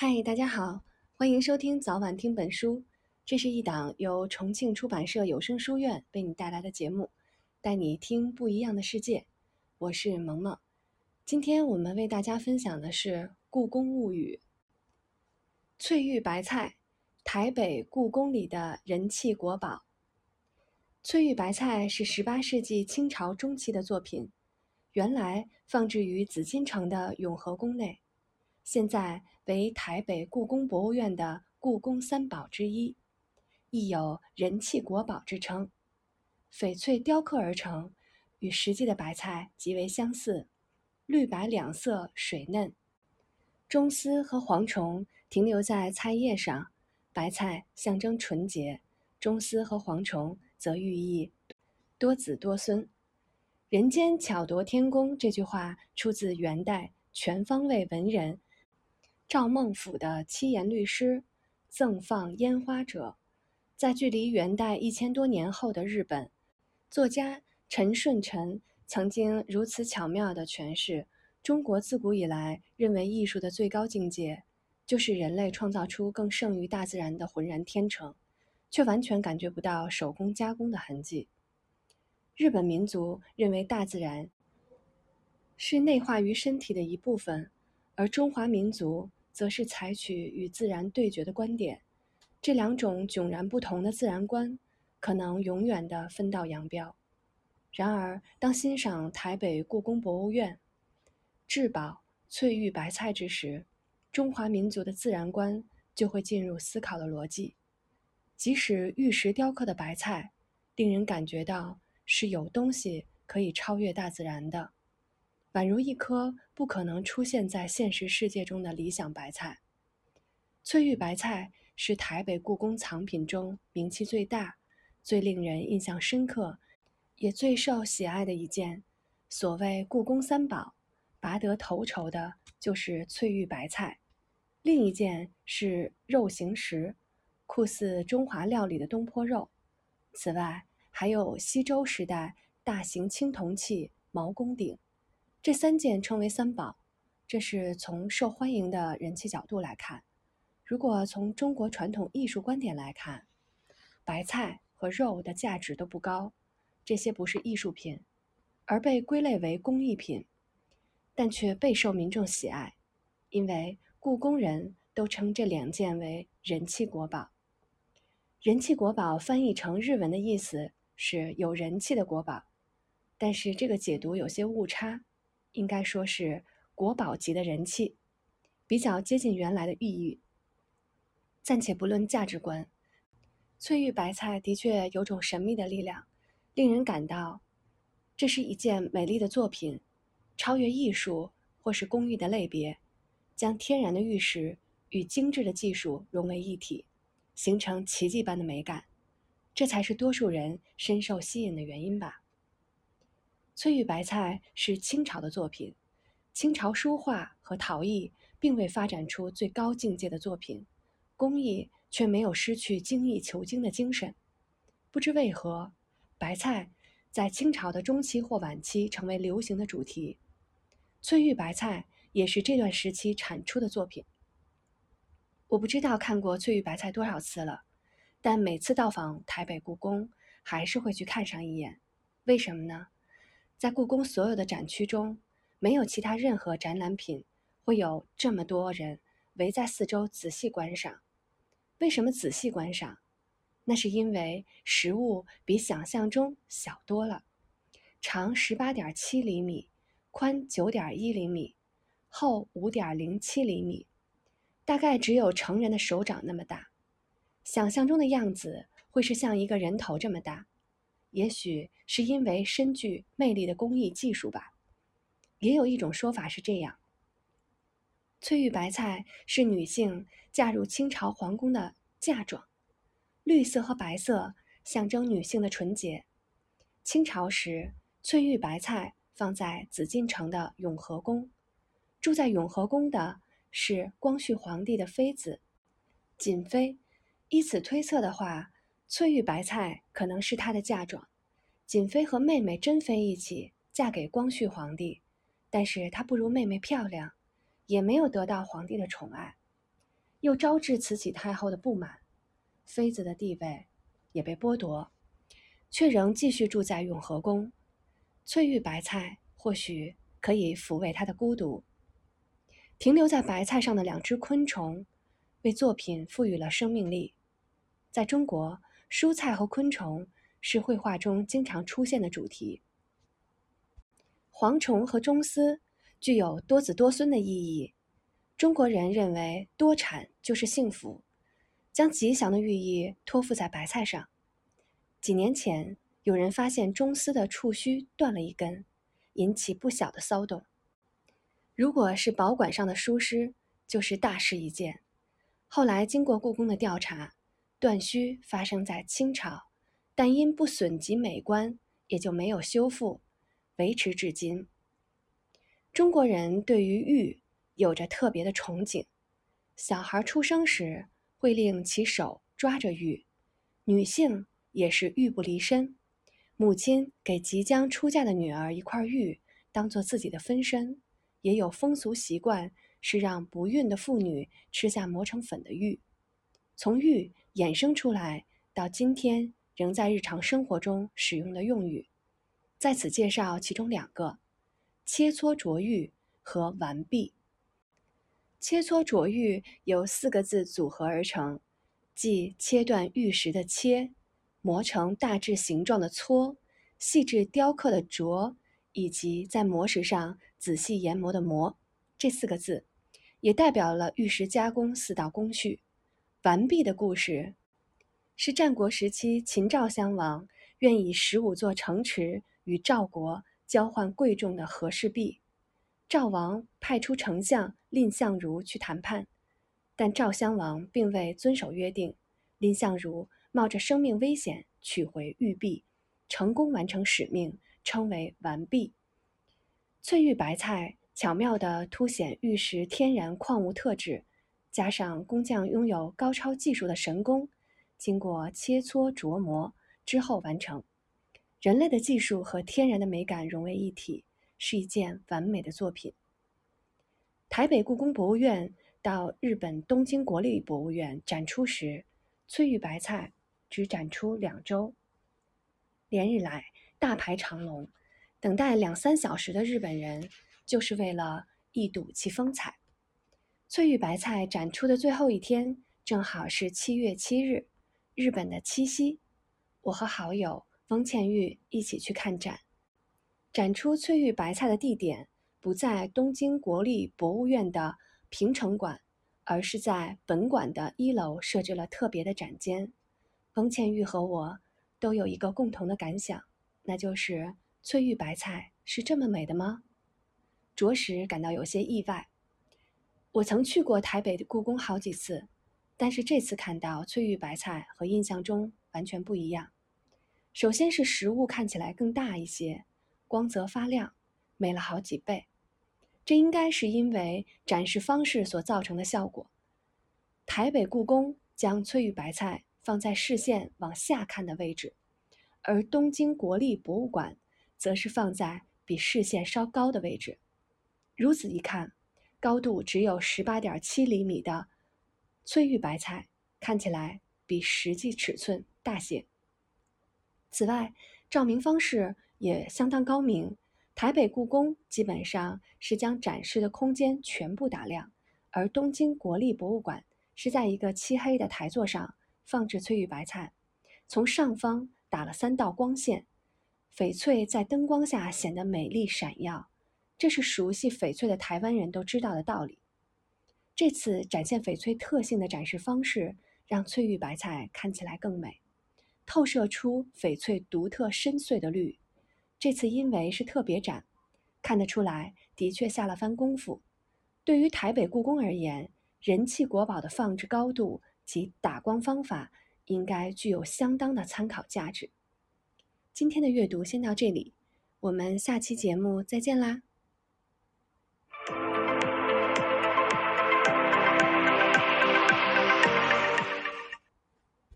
嗨，大家好，欢迎收听早晚听本书。这是一档由重庆出版社有声书院为你带来的节目，带你听不一样的世界。我是萌萌，今天我们为大家分享的是《故宫物语》。翠玉白菜，台北故宫里的人气国宝。翠玉白菜是18世纪清朝中期的作品，原来放置于紫禁城的永和宫内。现在为台北故宫博物院的故宫三宝之一，亦有人气国宝之称。翡翠雕刻而成，与实际的白菜极为相似，绿白两色，水嫩。中丝和蝗虫停留在菜叶上，白菜象征纯洁，中丝和蝗虫则寓意多子多孙。人间巧夺天工这句话出自元代全方位文人。赵孟俯的七言律诗《赠放烟花者》，在距离元代一千多年后的日本，作家陈顺臣曾经如此巧妙地诠释：中国自古以来认为艺术的最高境界，就是人类创造出更胜于大自然的浑然天成，却完全感觉不到手工加工的痕迹。日本民族认为大自然是内化于身体的一部分，而中华民族。则是采取与自然对决的观点，这两种迥然不同的自然观，可能永远的分道扬镳。然而，当欣赏台北故宫博物院至宝翠玉白菜之时，中华民族的自然观就会进入思考的逻辑。即使玉石雕刻的白菜，令人感觉到是有东西可以超越大自然的。宛如一颗不可能出现在现实世界中的理想白菜。翠玉白菜是台北故宫藏品中名气最大、最令人印象深刻，也最受喜爱的一件。所谓故宫三宝，拔得头筹的就是翠玉白菜，另一件是肉形石，酷似中华料理的东坡肉。此外，还有西周时代大型青铜器毛公鼎。这三件称为三宝，这是从受欢迎的人气角度来看。如果从中国传统艺术观点来看，白菜和肉的价值都不高，这些不是艺术品，而被归类为工艺品，但却备受民众喜爱，因为故宫人都称这两件为人气国宝。人气国宝翻译成日文的意思是有人气的国宝，但是这个解读有些误差。应该说是国宝级的人气，比较接近原来的寓意。暂且不论价值观，翠玉白菜的确有种神秘的力量，令人感到这是一件美丽的作品，超越艺术或是工艺的类别，将天然的玉石与精致的技术融为一体，形成奇迹般的美感，这才是多数人深受吸引的原因吧。翠玉白菜是清朝的作品，清朝书画和陶艺并未发展出最高境界的作品，工艺却没有失去精益求精的精神。不知为何，白菜在清朝的中期或晚期成为流行的主题。翠玉白菜也是这段时期产出的作品。我不知道看过翠玉白菜多少次了，但每次到访台北故宫，还是会去看上一眼。为什么呢？在故宫所有的展区中，没有其他任何展览品会有这么多人围在四周仔细观赏。为什么仔细观赏？那是因为实物比想象中小多了，长十八点七厘米，宽九点一厘米，厚五点零七厘米，大概只有成人的手掌那么大。想象中的样子会是像一个人头这么大。也许是因为深具魅力的工艺技术吧。也有一种说法是这样：翠玉白菜是女性嫁入清朝皇宫的嫁妆，绿色和白色象征女性的纯洁。清朝时，翠玉白菜放在紫禁城的永和宫，住在永和宫的是光绪皇帝的妃子瑾妃。依此推测的话。翠玉白菜可能是她的嫁妆，瑾妃和妹妹珍妃一起嫁给光绪皇帝，但是她不如妹妹漂亮，也没有得到皇帝的宠爱。又招致慈禧太后的不满，妃子的地位也被剥夺，却仍继续住在永和宫。翠玉白菜或许可以抚慰她的孤独。停留在白菜上的两只昆虫，为作品赋予了生命力。在中国，蔬菜和昆虫是绘画中经常出现的主题。蝗虫和螽斯具有多子多孙的意义。中国人认为多产就是幸福，将吉祥的寓意托付在白菜上。几年前，有人发现螽斯的触须断了一根，引起不小的骚动。如果是保管上的疏失，就是大事一件。后来经过故宫的调查，断须发生在清朝，但因不损及美观，也就没有修复，维持至今。中国人对于玉有着特别的憧憬，小孩出生时会令其手抓着玉，女性也是玉不离身，母亲给即将出嫁的女儿一块玉，当做自己的分身。也有风俗习惯是让不孕的妇女吃下磨成粉的玉，从玉衍生出来到今天仍在日常生活中使用的用语，在此介绍其中两个：切磋琢玉和完璧。切磋琢玉由四个字组合而成，即切断玉石的切，磨成大致形状的搓，细致雕刻的琢。以及在磨石上仔细研磨的磨，这四个字，也代表了玉石加工四道工序。完璧的故事，是战国时期秦赵襄王愿以十五座城池与赵国交换贵重的和氏璧。赵王派出丞相蔺相如去谈判，但赵襄王并未遵守约定。蔺相如冒着生命危险取回玉璧，成功完成使命。称为完璧。翠玉白菜巧妙地凸显玉石天然矿物特质，加上工匠拥有高超技术的神工，经过切磋琢磨之后完成。人类的技术和天然的美感融为一体，是一件完美的作品。台北故宫博物院到日本东京国立博物院展出时，翠玉白菜只展出两周，连日来。大排长龙，等待两三小时的日本人，就是为了一睹其风采。翠玉白菜展出的最后一天，正好是七月七日，日本的七夕。我和好友翁倩玉一起去看展。展出翠玉白菜的地点不在东京国立博物院的平城馆，而是在本馆的一楼设置了特别的展间。翁倩玉和我都有一个共同的感想。那就是翠玉白菜是这么美的吗？着实感到有些意外。我曾去过台北的故宫好几次，但是这次看到翠玉白菜和印象中完全不一样。首先是实物看起来更大一些，光泽发亮，美了好几倍。这应该是因为展示方式所造成的效果。台北故宫将翠玉白菜放在视线往下看的位置。而东京国立博物馆则是放在比视线稍高的位置，如此一看，高度只有十八点七厘米的翠玉白菜看起来比实际尺寸大些。此外，照明方式也相当高明。台北故宫基本上是将展示的空间全部打亮，而东京国立博物馆是在一个漆黑的台座上放置翠玉白菜，从上方。打了三道光线，翡翠在灯光下显得美丽闪耀，这是熟悉翡翠的台湾人都知道的道理。这次展现翡翠特性的展示方式，让翠玉白菜看起来更美，透射出翡翠独特深邃的绿。这次因为是特别展，看得出来的确下了番功夫。对于台北故宫而言，人气国宝的放置高度及打光方法。应该具有相当的参考价值。今天的阅读先到这里，我们下期节目再见啦。